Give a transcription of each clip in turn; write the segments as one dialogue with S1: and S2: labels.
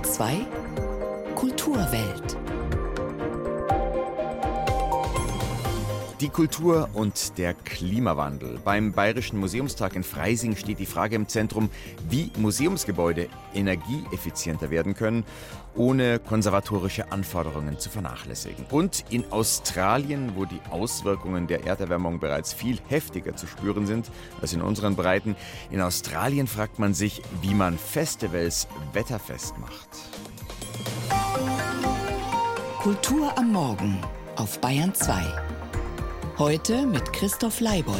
S1: Bayern 2 Kulturwelt.
S2: Die Kultur und der Klimawandel. Beim Bayerischen Museumstag in Freising steht die Frage im Zentrum, wie Museumsgebäude energieeffizienter werden können, ohne konservatorische Anforderungen zu vernachlässigen. Und in Australien, wo die Auswirkungen der Erderwärmung bereits viel heftiger zu spüren sind als in unseren Breiten, in Australien fragt man sich, wie man Festivals wetterfest macht.
S1: Kultur am Morgen auf Bayern 2. Heute mit Christoph Leibold.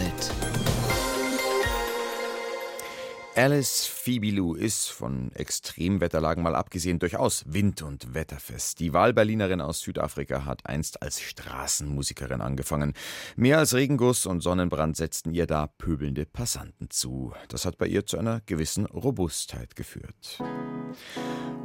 S2: Alice Fibilou ist, von Extremwetterlagen mal abgesehen, durchaus wind- und wetterfest. Die Wahlberlinerin aus Südafrika hat einst als Straßenmusikerin angefangen. Mehr als Regenguss und Sonnenbrand setzten ihr da pöbelnde Passanten zu. Das hat bei ihr zu einer gewissen Robustheit geführt.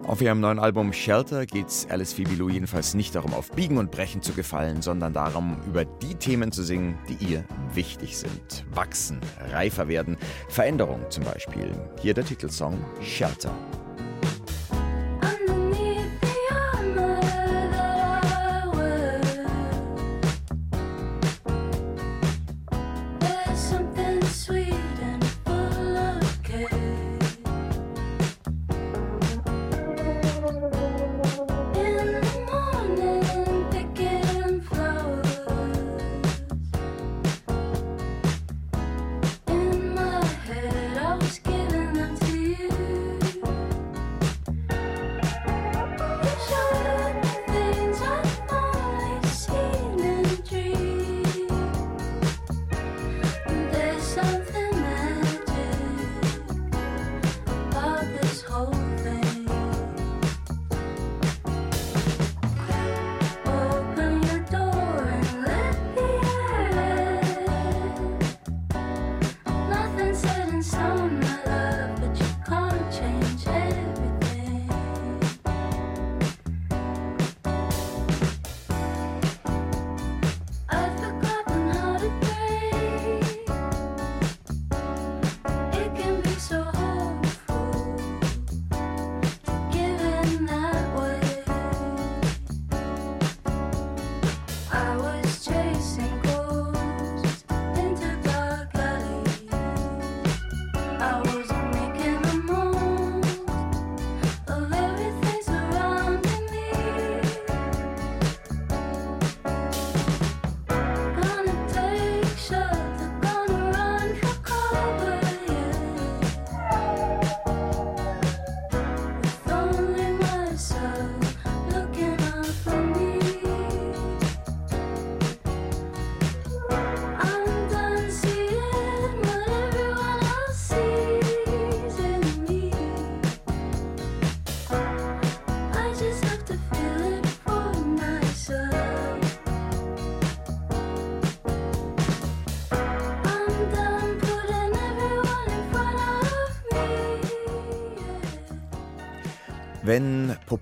S2: Auf ihrem neuen Album Shelter geht es Alice Fibilou jedenfalls nicht darum, auf Biegen und Brechen zu gefallen, sondern darum, über die Themen zu singen, die ihr wichtig sind. Wachsen, reifer werden, Veränderung zum Beispiel. Hier der Titelsong Shelter.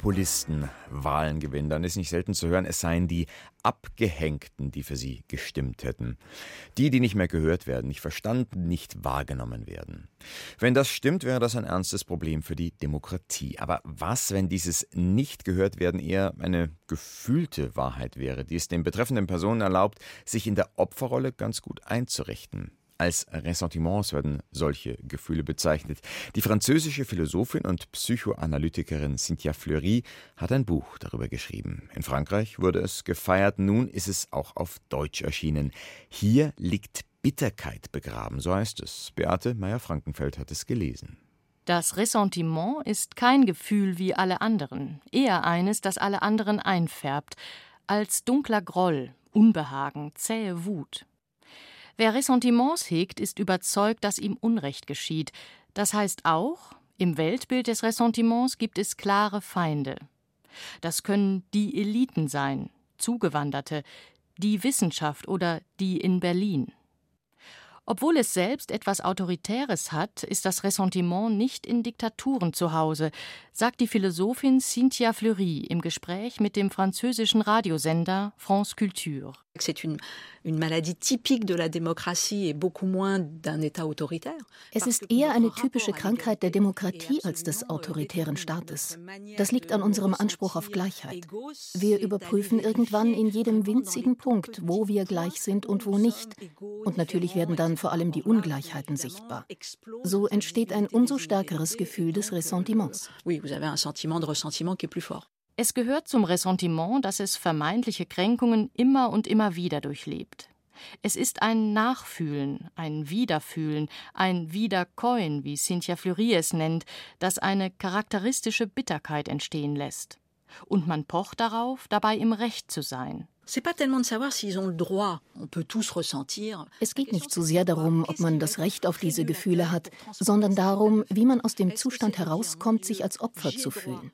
S2: Populisten Wahlen gewinnen, dann ist nicht selten zu hören, es seien die Abgehängten, die für sie gestimmt hätten. Die, die nicht mehr gehört werden, nicht verstanden, nicht wahrgenommen werden. Wenn das stimmt, wäre das ein ernstes Problem für die Demokratie. Aber was, wenn dieses nicht gehört werden eher eine gefühlte Wahrheit wäre, die es den betreffenden Personen erlaubt, sich in der Opferrolle ganz gut einzurichten? Als Ressentiments werden solche Gefühle bezeichnet. Die französische Philosophin und Psychoanalytikerin Cynthia Fleury hat ein Buch darüber geschrieben. In Frankreich wurde es gefeiert, nun ist es auch auf Deutsch erschienen. Hier liegt Bitterkeit begraben, so heißt es. Beate Meyer-Frankenfeld hat es gelesen.
S3: Das Ressentiment ist kein Gefühl wie alle anderen, eher eines, das alle anderen einfärbt, als dunkler Groll, Unbehagen, zähe Wut. Wer Ressentiments hegt, ist überzeugt, dass ihm Unrecht geschieht. Das heißt auch, im Weltbild des Ressentiments gibt es klare Feinde. Das können die Eliten sein, Zugewanderte, die Wissenschaft oder die in Berlin. Obwohl es selbst etwas Autoritäres hat, ist das Ressentiment nicht in Diktaturen zu Hause, sagt die Philosophin Cynthia Fleury im Gespräch mit dem französischen Radiosender France Culture.
S4: C'est une, une maladie typique de la démocratie et beaucoup moins d'un État autoritaire.
S5: Es ist eher eine typische Krankheit der Demokratie als des autoritären Staates. Das liegt an unserem Anspruch auf Gleichheit. Wir überprüfen irgendwann in jedem winzigen Punkt, wo wir gleich sind und wo nicht. Und natürlich werden dann vor allem die Ungleichheiten sichtbar. So entsteht ein umso stärkeres Gefühl des Ressentiments.
S4: Oui, vous avez un sentiment de ressentiment qui est plus fort.
S3: Es gehört zum Ressentiment, dass es vermeintliche Kränkungen immer und immer wieder durchlebt. Es ist ein Nachfühlen, ein Wiederfühlen, ein Wiederkäuen, wie Cynthia Fleury es nennt, das eine charakteristische Bitterkeit entstehen lässt. Und man pocht darauf, dabei im Recht zu sein.
S5: Es geht nicht so sehr darum, ob man das Recht auf diese Gefühle hat, sondern darum, wie man aus dem Zustand herauskommt, sich als Opfer zu fühlen.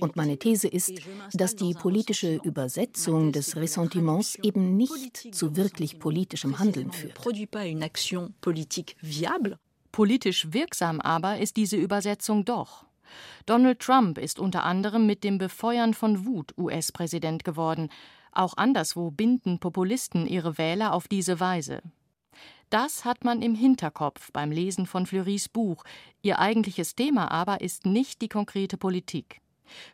S5: Und meine These ist, dass die politische Übersetzung des Ressentiments eben nicht zu wirklich politischem Handeln führt.
S3: Politisch wirksam aber ist diese Übersetzung doch. Donald Trump ist unter anderem mit dem Befeuern von Wut US-Präsident geworden. Auch anderswo binden Populisten ihre Wähler auf diese Weise. Das hat man im Hinterkopf beim Lesen von Fleurys Buch. Ihr eigentliches Thema aber ist nicht die konkrete Politik.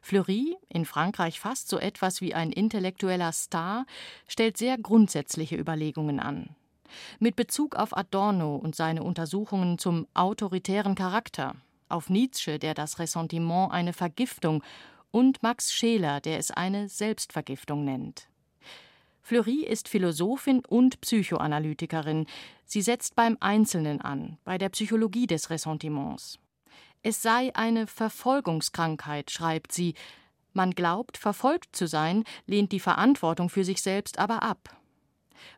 S3: Fleury, in Frankreich fast so etwas wie ein intellektueller Star, stellt sehr grundsätzliche Überlegungen an. Mit Bezug auf Adorno und seine Untersuchungen zum autoritären Charakter, auf Nietzsche, der das Ressentiment eine Vergiftung und Max Scheler, der es eine Selbstvergiftung nennt. Fleury ist Philosophin und Psychoanalytikerin. Sie setzt beim Einzelnen an, bei der Psychologie des Ressentiments. Es sei eine Verfolgungskrankheit, schreibt sie. Man glaubt, verfolgt zu sein, lehnt die Verantwortung für sich selbst aber ab.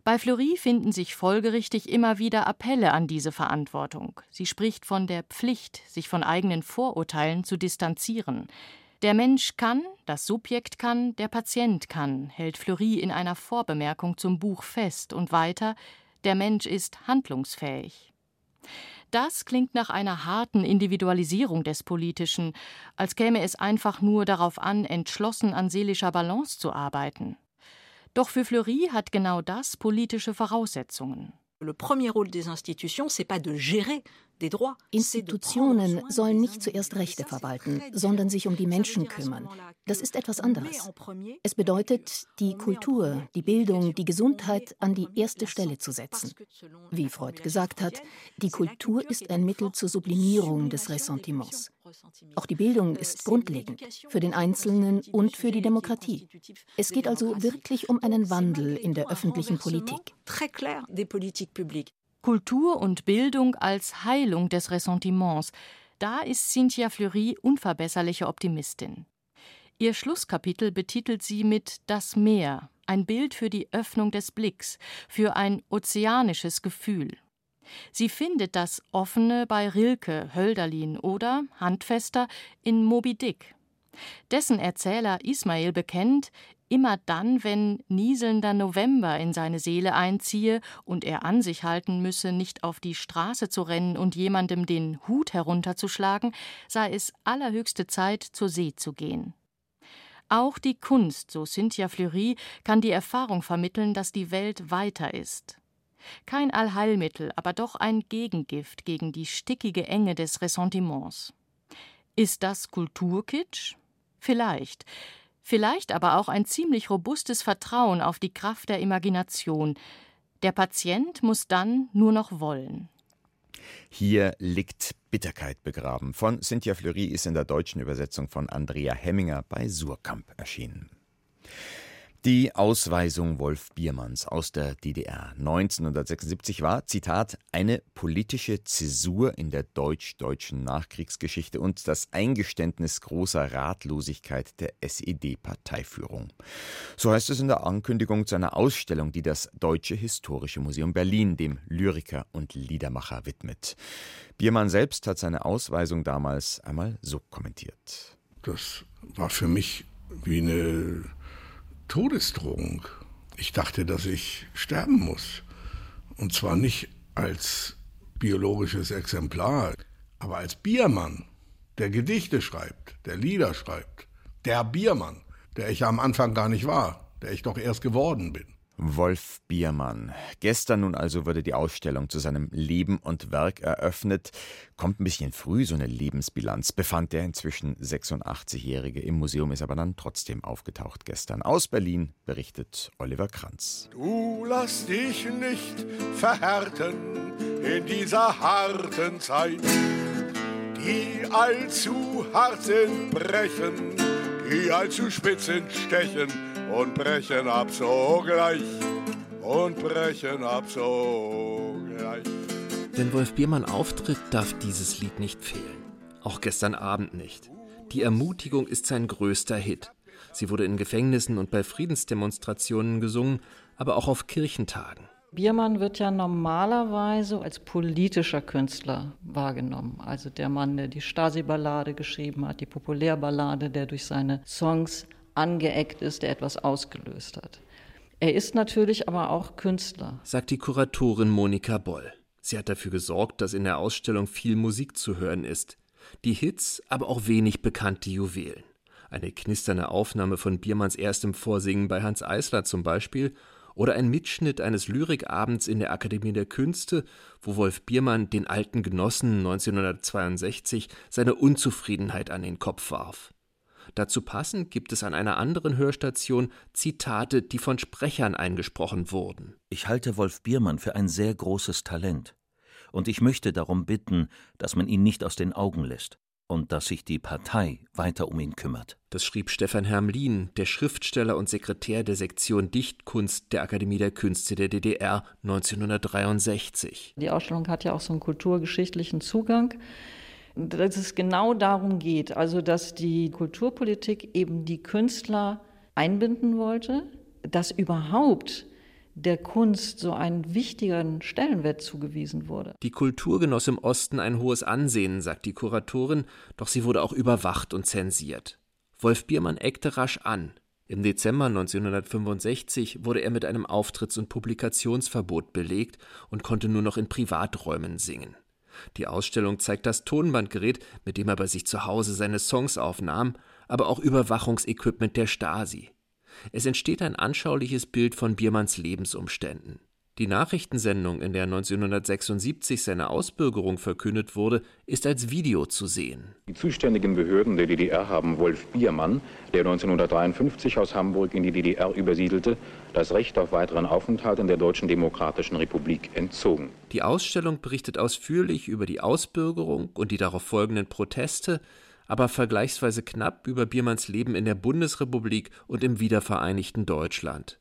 S3: Bei Fleury finden sich folgerichtig immer wieder Appelle an diese Verantwortung. Sie spricht von der Pflicht, sich von eigenen Vorurteilen zu distanzieren. Der Mensch kann, das Subjekt kann, der Patient kann, hält Fleury in einer Vorbemerkung zum Buch fest und weiter, der Mensch ist handlungsfähig. Das klingt nach einer harten Individualisierung des Politischen, als käme es einfach nur darauf an, entschlossen an seelischer Balance zu arbeiten. Doch für Fleury hat genau das politische Voraussetzungen.
S4: Le premier rôle des institutions, c'est pas de gérer
S5: Institutionen sollen nicht zuerst Rechte verwalten, sondern sich um die Menschen kümmern. Das ist etwas anderes. Es bedeutet, die Kultur, die Bildung, die Gesundheit an die erste Stelle zu setzen. Wie Freud gesagt hat, die Kultur ist ein Mittel zur Sublimierung des Ressentiments. Auch die Bildung ist grundlegend für den Einzelnen und für die Demokratie. Es geht also wirklich um einen Wandel in der öffentlichen Politik.
S3: Kultur und Bildung als Heilung des Ressentiments. Da ist Cynthia Fleury unverbesserliche Optimistin. Ihr Schlusskapitel betitelt sie mit Das Meer, ein Bild für die Öffnung des Blicks, für ein ozeanisches Gefühl. Sie findet das Offene bei Rilke, Hölderlin oder, handfester, in Moby Dick. Dessen Erzähler Ismail bekennt, immer dann, wenn nieselnder November in seine Seele einziehe und er an sich halten müsse, nicht auf die Straße zu rennen und jemandem den Hut herunterzuschlagen, sei es allerhöchste Zeit, zur See zu gehen. Auch die Kunst, so Cynthia Fleury, kann die Erfahrung vermitteln, dass die Welt weiter ist. Kein Allheilmittel, aber doch ein Gegengift gegen die stickige Enge des Ressentiments. Ist das Kulturkitsch? Vielleicht. Vielleicht aber auch ein ziemlich robustes Vertrauen auf die Kraft der Imagination. Der Patient muss dann nur noch wollen.
S2: Hier liegt Bitterkeit begraben. Von Cynthia Fleury ist in der deutschen Übersetzung von Andrea Hemminger bei Surkamp erschienen. Die Ausweisung Wolf Biermanns aus der DDR 1976 war, Zitat, eine politische Zäsur in der deutsch-deutschen Nachkriegsgeschichte und das Eingeständnis großer Ratlosigkeit der SED-Parteiführung. So heißt es in der Ankündigung zu einer Ausstellung, die das Deutsche Historische Museum Berlin dem Lyriker und Liedermacher widmet. Biermann selbst hat seine Ausweisung damals einmal so kommentiert.
S6: Das war für mich wie eine Todesdrohung. Ich dachte, dass ich sterben muss. Und zwar nicht als biologisches Exemplar, aber als Biermann, der Gedichte schreibt, der Lieder schreibt. Der Biermann, der ich am Anfang gar nicht war, der ich doch erst geworden bin.
S2: Wolf Biermann. Gestern nun also wurde die Ausstellung zu seinem Leben und Werk eröffnet. Kommt ein bisschen früh, so eine Lebensbilanz, befand der inzwischen 86-Jährige. Im Museum ist aber dann trotzdem aufgetaucht gestern. Aus Berlin berichtet Oliver Kranz.
S7: Du lass dich nicht verhärten in dieser harten Zeit. Die allzu hart sind, brechen, die allzu spitz sind, stechen und brechen ab sogleich und brechen ab sogleich.
S8: Wenn Wolf Biermann auftritt, darf dieses Lied nicht fehlen. Auch gestern Abend nicht. Die Ermutigung ist sein größter Hit. Sie wurde in Gefängnissen und bei Friedensdemonstrationen gesungen, aber auch auf Kirchentagen.
S9: Biermann wird ja normalerweise als politischer Künstler wahrgenommen. Also der Mann, der die Stasi-Ballade geschrieben hat, die Populärballade, der durch seine Songs angeeckt ist, der etwas ausgelöst hat. Er ist natürlich aber auch Künstler,
S8: sagt die Kuratorin Monika Boll. Sie hat dafür gesorgt, dass in der Ausstellung viel Musik zu hören ist. Die Hits, aber auch wenig bekannte Juwelen. Eine knisternde Aufnahme von Biermanns erstem Vorsingen bei Hans Eisler zum Beispiel oder ein Mitschnitt eines Lyrikabends in der Akademie der Künste, wo Wolf Biermann den alten Genossen 1962 seine Unzufriedenheit an den Kopf warf. Dazu passend gibt es an einer anderen Hörstation Zitate, die von Sprechern eingesprochen wurden.
S10: Ich halte Wolf Biermann für ein sehr großes Talent. Und ich möchte darum bitten, dass man ihn nicht aus den Augen lässt und dass sich die Partei weiter um ihn kümmert.
S8: Das schrieb Stefan Hermlin, der Schriftsteller und Sekretär der Sektion Dichtkunst der Akademie der Künste der DDR 1963.
S9: Die Ausstellung hat ja auch so einen kulturgeschichtlichen Zugang dass es genau darum geht, also dass die Kulturpolitik eben die Künstler einbinden wollte, dass überhaupt der Kunst so einen wichtigen Stellenwert zugewiesen wurde.
S8: Die Kultur genoss im Osten ein hohes Ansehen, sagt die Kuratorin, doch sie wurde auch überwacht und zensiert. Wolf Biermann eckte rasch an. Im Dezember 1965 wurde er mit einem Auftritts- und Publikationsverbot belegt und konnte nur noch in Privaträumen singen. Die Ausstellung zeigt das Tonbandgerät, mit dem er bei sich zu Hause seine Songs aufnahm, aber auch Überwachungsequipment der Stasi. Es entsteht ein anschauliches Bild von Biermanns Lebensumständen. Die Nachrichtensendung, in der 1976 seine Ausbürgerung verkündet wurde, ist als Video zu sehen.
S11: Die zuständigen Behörden der DDR haben Wolf Biermann, der 1953 aus Hamburg in die DDR übersiedelte, das Recht auf weiteren Aufenthalt in der Deutschen Demokratischen Republik entzogen.
S8: Die Ausstellung berichtet ausführlich über die Ausbürgerung und die darauf folgenden Proteste, aber vergleichsweise knapp über Biermanns Leben in der Bundesrepublik und im wiedervereinigten Deutschland.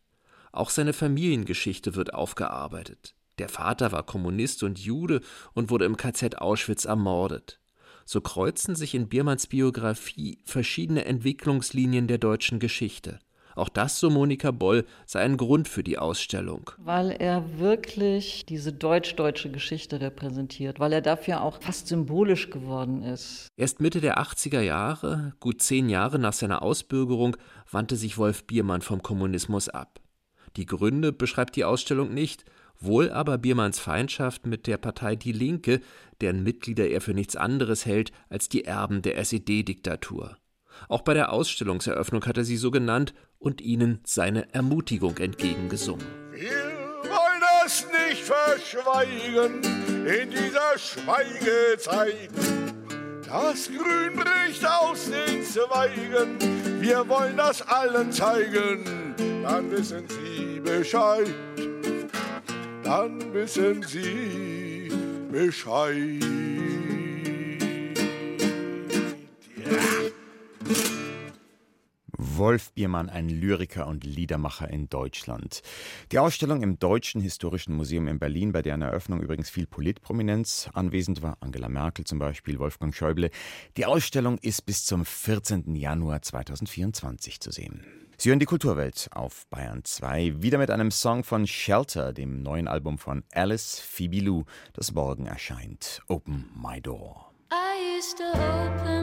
S8: Auch seine Familiengeschichte wird aufgearbeitet. Der Vater war Kommunist und Jude und wurde im KZ Auschwitz ermordet. So kreuzen sich in Biermanns Biografie verschiedene Entwicklungslinien der deutschen Geschichte. Auch das, so Monika Boll, sei ein Grund für die Ausstellung.
S9: Weil er wirklich diese deutsch-deutsche Geschichte repräsentiert, weil er dafür auch fast symbolisch geworden ist.
S8: Erst Mitte der 80er Jahre, gut zehn Jahre nach seiner Ausbürgerung, wandte sich Wolf Biermann vom Kommunismus ab. Die Gründe beschreibt die Ausstellung nicht, wohl aber Biermanns Feindschaft mit der Partei Die Linke, deren Mitglieder er für nichts anderes hält als die Erben der SED-Diktatur. Auch bei der Ausstellungseröffnung hat er sie so genannt und ihnen seine Ermutigung entgegengesungen.
S7: Wir wollen es nicht verschweigen in dieser Schweigezeit. Das Grün bricht aus den Zweigen, wir wollen das allen zeigen, dann wissen Sie Bescheid, dann wissen Sie Bescheid.
S2: Wolf Biermann, ein Lyriker und Liedermacher in Deutschland. Die Ausstellung im Deutschen Historischen Museum in Berlin, bei deren Eröffnung übrigens viel Politprominenz anwesend war, Angela Merkel zum Beispiel, Wolfgang Schäuble. Die Ausstellung ist bis zum 14. Januar 2024 zu sehen. Sie hören die Kulturwelt auf Bayern 2, wieder mit einem Song von Shelter, dem neuen Album von Alice Phoebe Lou, das morgen erscheint. Open My Door. I used to open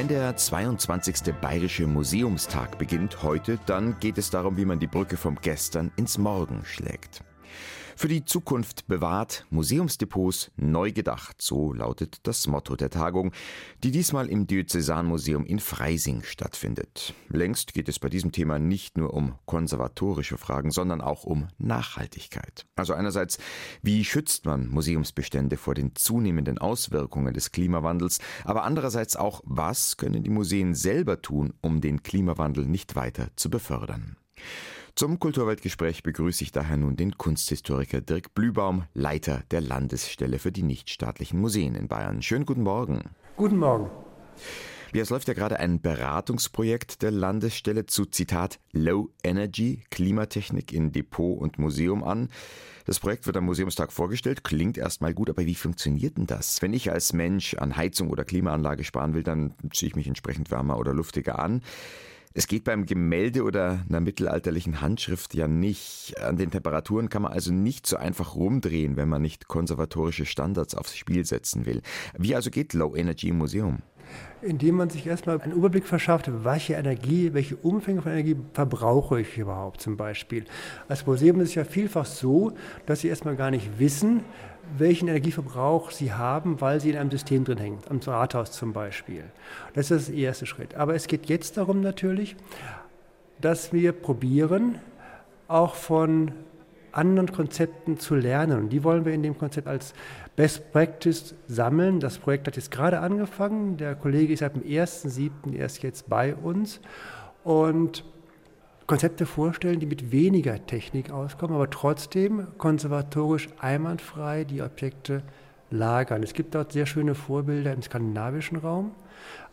S2: Wenn der 22. Bayerische Museumstag beginnt heute, dann geht es darum, wie man die Brücke vom Gestern ins Morgen schlägt. Für die Zukunft bewahrt, Museumsdepots neu gedacht, so lautet das Motto der Tagung, die diesmal im Diözesanmuseum in Freising stattfindet. Längst geht es bei diesem Thema nicht nur um konservatorische Fragen, sondern auch um Nachhaltigkeit. Also einerseits, wie schützt man Museumsbestände vor den zunehmenden Auswirkungen des Klimawandels, aber andererseits auch, was können die Museen selber tun, um den Klimawandel nicht weiter zu befördern. Zum Kulturweltgespräch begrüße ich daher nun den Kunsthistoriker Dirk Blübaum, Leiter der Landesstelle für die nichtstaatlichen Museen in Bayern. Schönen guten Morgen.
S12: Guten Morgen.
S2: Ja, es läuft ja gerade ein Beratungsprojekt der Landesstelle zu Zitat Low Energy Klimatechnik in Depot und Museum an. Das Projekt wird am Museumstag vorgestellt, klingt erstmal gut, aber wie funktioniert denn das? Wenn ich als Mensch an Heizung oder Klimaanlage sparen will, dann ziehe ich mich entsprechend wärmer oder luftiger an. Es geht beim Gemälde oder einer mittelalterlichen Handschrift ja nicht. An den Temperaturen kann man also nicht so einfach rumdrehen, wenn man nicht konservatorische Standards aufs Spiel setzen will. Wie also geht Low Energy im Museum?
S12: Indem man sich erstmal einen Überblick verschafft, welche Energie, welche Umfänge von Energie verbrauche ich überhaupt zum Beispiel. Als Museum ist es ja vielfach so, dass Sie erstmal gar nicht wissen, welchen Energieverbrauch sie haben, weil sie in einem System drin hängen, am Rathaus zum Beispiel. Das ist der erste Schritt. Aber es geht jetzt darum natürlich, dass wir probieren, auch von anderen Konzepten zu lernen. Die wollen wir in dem Konzept als Best Practice sammeln. Das Projekt hat jetzt gerade angefangen. Der Kollege ist seit dem 1.7. erst jetzt bei uns. Und Konzepte vorstellen, die mit weniger Technik auskommen, aber trotzdem konservatorisch einwandfrei die Objekte lagern. Es gibt dort sehr schöne Vorbilder im skandinavischen Raum,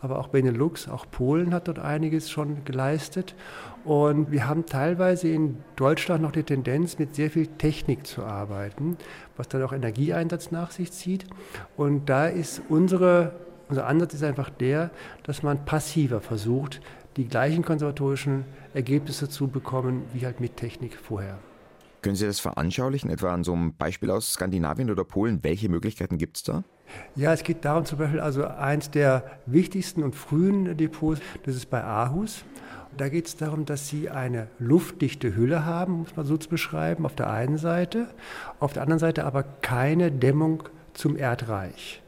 S12: aber auch Benelux, auch Polen hat dort einiges schon geleistet. Und wir haben teilweise in Deutschland noch die Tendenz, mit sehr viel Technik zu arbeiten, was dann auch Energieeinsatz nach sich zieht. Und da ist unsere, unser Ansatz ist einfach der, dass man passiver versucht, die gleichen konservatorischen Ergebnisse zu bekommen wie halt mit Technik vorher.
S2: Können Sie das veranschaulichen, etwa an so einem Beispiel aus Skandinavien oder Polen? Welche Möglichkeiten gibt es da?
S12: Ja, es geht darum, zum Beispiel, also eins der wichtigsten und frühen Depots, das ist bei Aarhus. Da geht es darum, dass sie eine luftdichte Hülle haben, muss man so zu beschreiben, auf der einen Seite, auf der anderen Seite aber keine Dämmung zum Erdreich.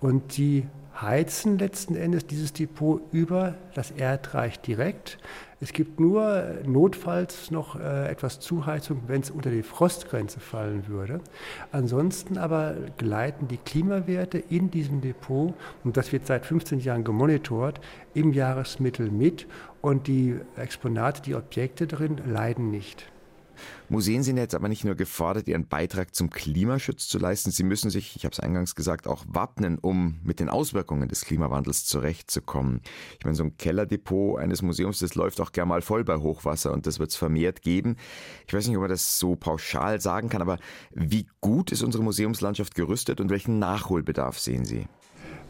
S12: Und die heizen letzten Endes dieses Depot über das Erdreich direkt. Es gibt nur notfalls noch äh, etwas Zuheizung, wenn es unter die Frostgrenze fallen würde. Ansonsten aber gleiten die Klimawerte in diesem Depot, und das wird seit 15 Jahren gemonitort, im Jahresmittel mit und die Exponate, die Objekte drin leiden nicht.
S2: Museen sind jetzt aber nicht nur gefordert, ihren Beitrag zum Klimaschutz zu leisten, sie müssen sich, ich habe es eingangs gesagt, auch wappnen, um mit den Auswirkungen des Klimawandels zurechtzukommen. Ich meine, so ein Kellerdepot eines Museums, das läuft auch gern mal voll bei Hochwasser und das wird es vermehrt geben. Ich weiß nicht, ob man das so pauschal sagen kann, aber wie gut ist unsere Museumslandschaft gerüstet und welchen Nachholbedarf sehen Sie?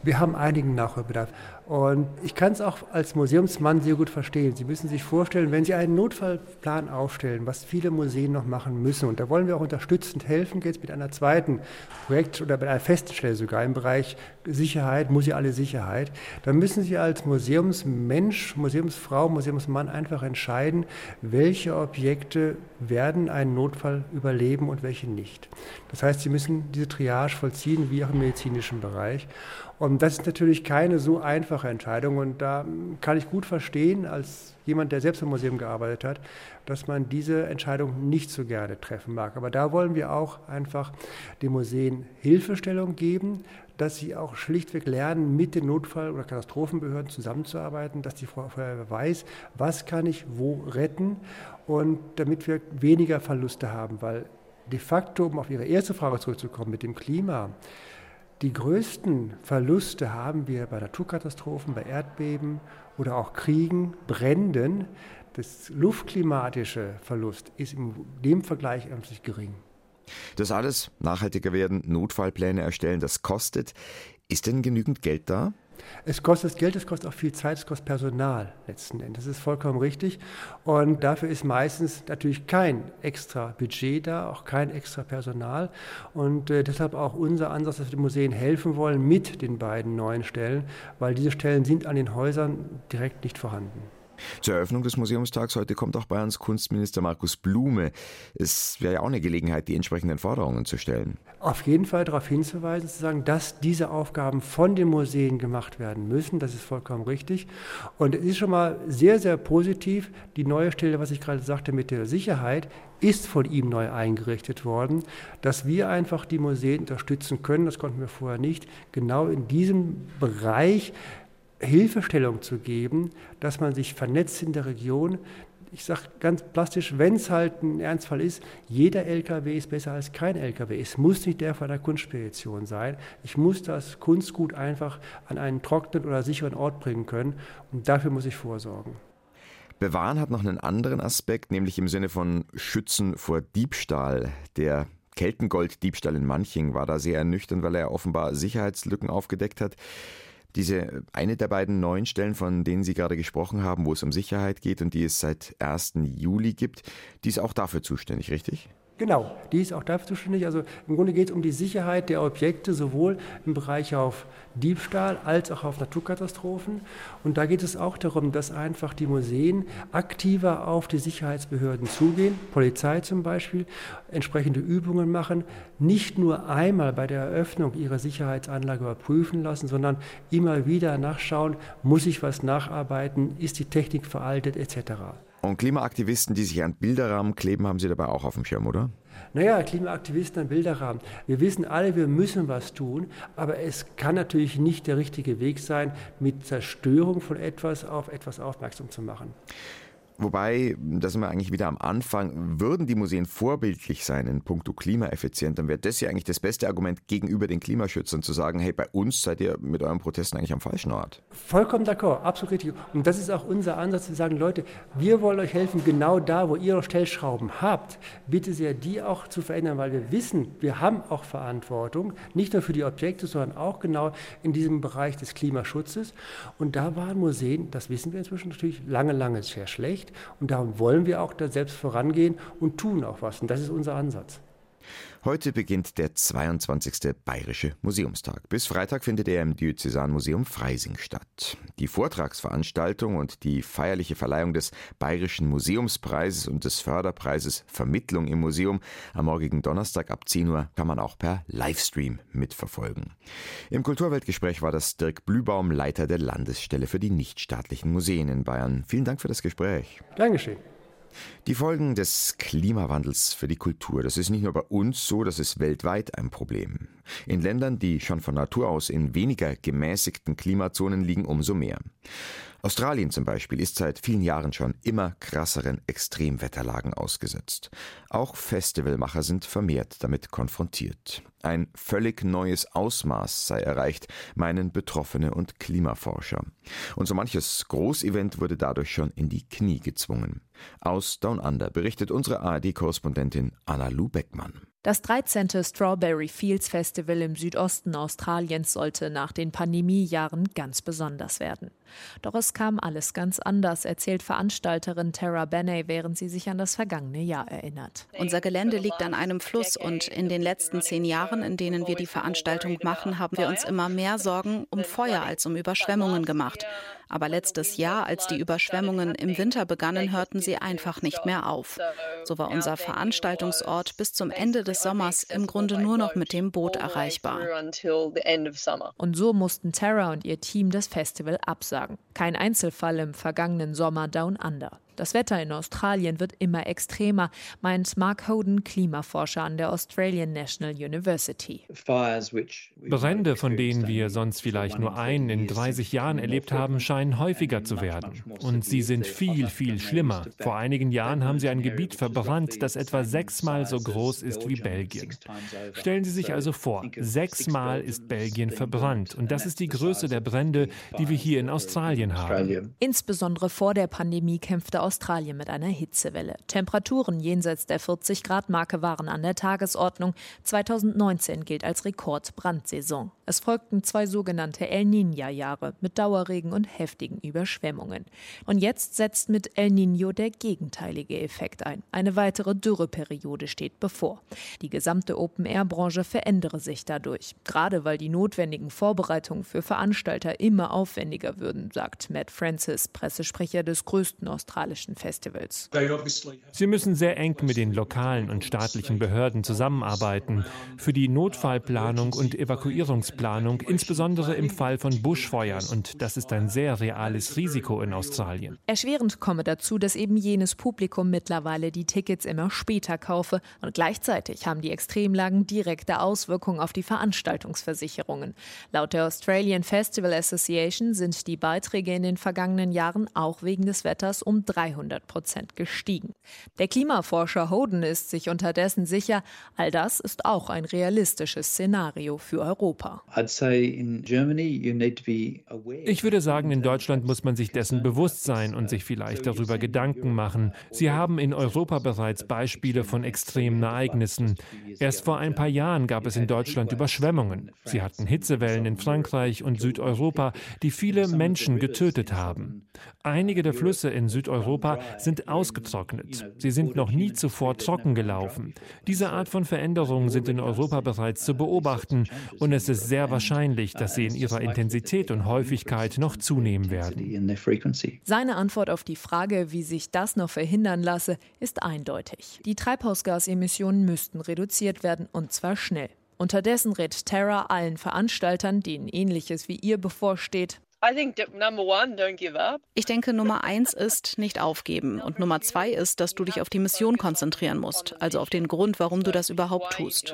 S12: Wir haben einigen Nachholbedarf. Und ich kann es auch als Museumsmann sehr gut verstehen. Sie müssen sich vorstellen, wenn Sie einen Notfallplan aufstellen, was viele Museen noch machen müssen, und da wollen wir auch unterstützend helfen, jetzt mit einer zweiten Projekt- oder mit einer Feststelle sogar im Bereich Sicherheit, museale Sicherheit, dann müssen Sie als Museumsmensch, Museumsfrau, Museumsmann einfach entscheiden, welche Objekte werden einen Notfall überleben und welche nicht. Das heißt, Sie müssen diese Triage vollziehen, wie auch im medizinischen Bereich. Und das ist natürlich keine so einfache Entscheidung. Und da kann ich gut verstehen, als jemand, der selbst im Museum gearbeitet hat, dass man diese Entscheidung nicht so gerne treffen mag. Aber da wollen wir auch einfach den Museen Hilfestellung geben, dass sie auch schlichtweg lernen, mit den Notfall- oder Katastrophenbehörden zusammenzuarbeiten, dass die Feuerwehr weiß, was kann ich wo retten und damit wir weniger Verluste haben, weil de facto, um auf Ihre erste Frage zurückzukommen mit dem Klima, die größten Verluste haben wir bei Naturkatastrophen, bei Erdbeben oder auch Kriegen, Bränden. Das luftklimatische Verlust ist in dem Vergleich eigentlich gering.
S2: Das alles nachhaltiger werden, Notfallpläne erstellen, das kostet. Ist denn genügend Geld da?
S12: Es kostet Geld, es kostet auch viel Zeit, es kostet Personal letzten Endes. Das ist vollkommen richtig. Und dafür ist meistens natürlich kein extra Budget da, auch kein extra Personal. Und äh, deshalb auch unser Ansatz, dass wir den Museen helfen wollen mit den beiden neuen Stellen, weil diese Stellen sind an den Häusern direkt nicht vorhanden.
S2: Zur Eröffnung des Museumstags heute kommt auch Bayerns Kunstminister Markus Blume. Es wäre ja auch eine Gelegenheit, die entsprechenden Forderungen zu stellen.
S12: Auf jeden Fall darauf hinzuweisen, zu sagen, dass diese Aufgaben von den Museen gemacht werden müssen. Das ist vollkommen richtig. Und es ist schon mal sehr, sehr positiv. Die neue Stelle, was ich gerade sagte mit der Sicherheit, ist von ihm neu eingerichtet worden, dass wir einfach die Museen unterstützen können. Das konnten wir vorher nicht. Genau in diesem Bereich Hilfestellung zu geben, dass man sich vernetzt in der Region. Ich sage ganz plastisch, wenn es halt ein Ernstfall ist, jeder LKW ist besser als kein LKW. Es muss nicht der von der Kunstspedition sein. Ich muss das Kunstgut einfach an einen trockenen oder sicheren Ort bringen können und dafür muss ich vorsorgen.
S2: Bewahren hat noch einen anderen Aspekt, nämlich im Sinne von Schützen vor Diebstahl. Der Keltengold-Diebstahl in Manching war da sehr ernüchternd, weil er offenbar Sicherheitslücken aufgedeckt hat. Diese eine der beiden neuen Stellen, von denen Sie gerade gesprochen haben, wo es um Sicherheit geht und die es seit 1. Juli gibt, die ist auch dafür zuständig, richtig?
S12: Genau, die ist auch dafür zuständig. Also im Grunde geht es um die Sicherheit der Objekte, sowohl im Bereich auf Diebstahl als auch auf Naturkatastrophen. Und da geht es auch darum, dass einfach die Museen aktiver auf die Sicherheitsbehörden zugehen, Polizei zum Beispiel, entsprechende Übungen machen, nicht nur einmal bei der Eröffnung ihre Sicherheitsanlage überprüfen lassen, sondern immer wieder nachschauen, muss ich was nacharbeiten, ist die Technik veraltet etc.
S2: Und Klimaaktivisten, die sich an Bilderrahmen kleben, haben Sie dabei auch auf dem Schirm, oder?
S12: Naja, Klimaaktivisten an Bilderrahmen. Wir wissen alle, wir müssen was tun, aber es kann natürlich nicht der richtige Weg sein, mit Zerstörung von etwas auf etwas aufmerksam zu machen.
S2: Wobei, da sind wir eigentlich wieder am Anfang, würden die Museen vorbildlich sein in puncto klimaeffizient, dann wäre das ja eigentlich das beste Argument gegenüber den Klimaschützern zu sagen, hey, bei uns seid ihr mit euren Protesten eigentlich am falschen Ort.
S12: Vollkommen d'accord, absolut richtig. Und das ist auch unser Ansatz, zu sagen, Leute, wir wollen euch helfen, genau da, wo ihr Stellschrauben habt, bitte sehr, die auch zu verändern, weil wir wissen, wir haben auch Verantwortung, nicht nur für die Objekte, sondern auch genau in diesem Bereich des Klimaschutzes. Und da waren Museen, das wissen wir inzwischen natürlich, lange, lange sehr schlecht nicht. Und darum wollen wir auch da selbst vorangehen und tun auch was. Und das ist unser Ansatz.
S2: Heute beginnt der 22. Bayerische Museumstag. Bis Freitag findet er im Diözesanmuseum Freising statt. Die Vortragsveranstaltung und die feierliche Verleihung des Bayerischen Museumspreises und des Förderpreises Vermittlung im Museum am morgigen Donnerstag ab 10 Uhr kann man auch per Livestream mitverfolgen. Im Kulturweltgespräch war das Dirk Blübaum, Leiter der Landesstelle für die nichtstaatlichen Museen in Bayern. Vielen Dank für das Gespräch.
S12: Dankeschön.
S2: Die Folgen des Klimawandels für die Kultur, das ist nicht nur bei uns so, das ist weltweit ein Problem. In Ländern, die schon von Natur aus in weniger gemäßigten Klimazonen liegen, umso mehr. Australien zum Beispiel ist seit vielen Jahren schon immer krasseren Extremwetterlagen ausgesetzt. Auch Festivalmacher sind vermehrt damit konfrontiert. Ein völlig neues Ausmaß sei erreicht, meinen Betroffene und Klimaforscher. Und so manches Großevent wurde dadurch schon in die Knie gezwungen. Aus Down Under berichtet unsere ARD-Korrespondentin Anna Lu Beckmann.
S13: Das 13. Strawberry Fields Festival im Südosten Australiens sollte nach den Pandemiejahren ganz besonders werden. Doch es kam alles ganz anders, erzählt Veranstalterin Tara Benney, während sie sich an das vergangene Jahr erinnert.
S14: Unser Gelände liegt an einem Fluss und in den letzten zehn Jahren, in denen wir die Veranstaltung machen, haben wir uns immer mehr Sorgen um Feuer als um Überschwemmungen gemacht. Aber letztes Jahr, als die Überschwemmungen im Winter begannen, hörten sie einfach nicht mehr auf. So war unser Veranstaltungsort bis zum Ende des Sommers im Grunde nur noch mit dem Boot erreichbar.
S13: Und so mussten Tara und ihr Team das Festival absagen. Kein Einzelfall im vergangenen Sommer Down Under. Das Wetter in Australien wird immer extremer, meint Mark Hoden, Klimaforscher an der Australian National University.
S15: Brände, von denen wir sonst vielleicht nur einen in 30 Jahren erlebt haben, scheinen häufiger zu werden. Und sie sind viel, viel schlimmer. Vor einigen Jahren haben sie ein Gebiet verbrannt, das etwa sechsmal so groß ist wie Belgien. Stellen Sie sich also vor, sechsmal ist Belgien verbrannt. Und das ist die Größe der Brände, die wir hier in Australien haben.
S13: Insbesondere vor der Pandemie kämpfte Australien mit einer Hitzewelle. Temperaturen jenseits der 40 Grad Marke waren an der Tagesordnung. 2019 gilt als Rekordbrandsaison. Es folgten zwei sogenannte El Niña-Jahre mit Dauerregen und heftigen Überschwemmungen. Und jetzt setzt mit El Niño der gegenteilige Effekt ein. Eine weitere Dürreperiode steht bevor. Die gesamte Open-Air-Branche verändere sich dadurch, gerade weil die notwendigen Vorbereitungen für Veranstalter immer aufwendiger würden, sagt Matt Francis, Pressesprecher des größten australischen Festivals.
S15: Sie müssen sehr eng mit den lokalen und staatlichen Behörden zusammenarbeiten für die Notfallplanung und Evakuierungsplanung, insbesondere im Fall von Buschfeuern. Und das ist ein sehr reales Risiko in Australien.
S13: Erschwerend komme dazu, dass eben jenes Publikum mittlerweile die Tickets immer später kaufe und gleichzeitig haben die Extremlagen direkte Auswirkungen auf die Veranstaltungsversicherungen. Laut der Australian Festival Association sind die Beiträge in den vergangenen Jahren auch wegen des Wetters um 300 Prozent gestiegen. Der Klimaforscher Hoden ist sich unterdessen sicher, all das ist auch ein realistisches Szenario für Europa.
S15: Ich würde sagen, in Deutschland muss man sich dessen bewusst sein und sich vielleicht darüber Gedanken machen. Sie haben in Europa bereits Beispiele von extremen Ereignissen. Erst vor ein paar Jahren gab es in Deutschland Überschwemmungen. Sie hatten Hitzewellen in Frankreich und Südeuropa, die viele Menschen getötet haben. Einige der Flüsse in Südeuropa sind ausgetrocknet. Sie sind noch nie zuvor trocken gelaufen. Diese Art von Veränderungen sind in Europa bereits zu beobachten und es ist sehr wahrscheinlich, dass sie in ihrer Intensität und Häufigkeit noch zunehmen werden.
S13: Seine Antwort auf die Frage, wie sich das noch verhindern lasse, ist eindeutig. Die Treibhausgasemissionen müssten reduziert werden und zwar schnell. Unterdessen rät Terra allen Veranstaltern, denen ähnliches wie ihr bevorsteht,
S14: ich denke, Nummer eins ist nicht aufgeben und Nummer zwei ist, dass du dich auf die Mission konzentrieren musst, also auf den Grund, warum du das überhaupt tust.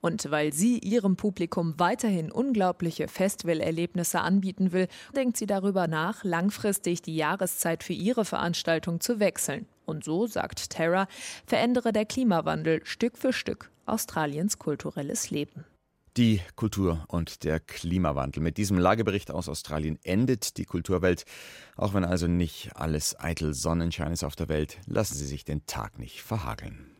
S13: Und weil sie ihrem Publikum weiterhin unglaubliche Festivalerlebnisse anbieten will, denkt sie darüber nach, langfristig die Jahreszeit für ihre Veranstaltung zu wechseln. Und so, sagt Terra, verändere der Klimawandel Stück für Stück Australiens kulturelles Leben.
S2: Die Kultur und der Klimawandel. Mit diesem Lagebericht aus Australien endet die Kulturwelt. Auch wenn also nicht alles eitel Sonnenschein ist auf der Welt, lassen Sie sich den Tag nicht verhageln.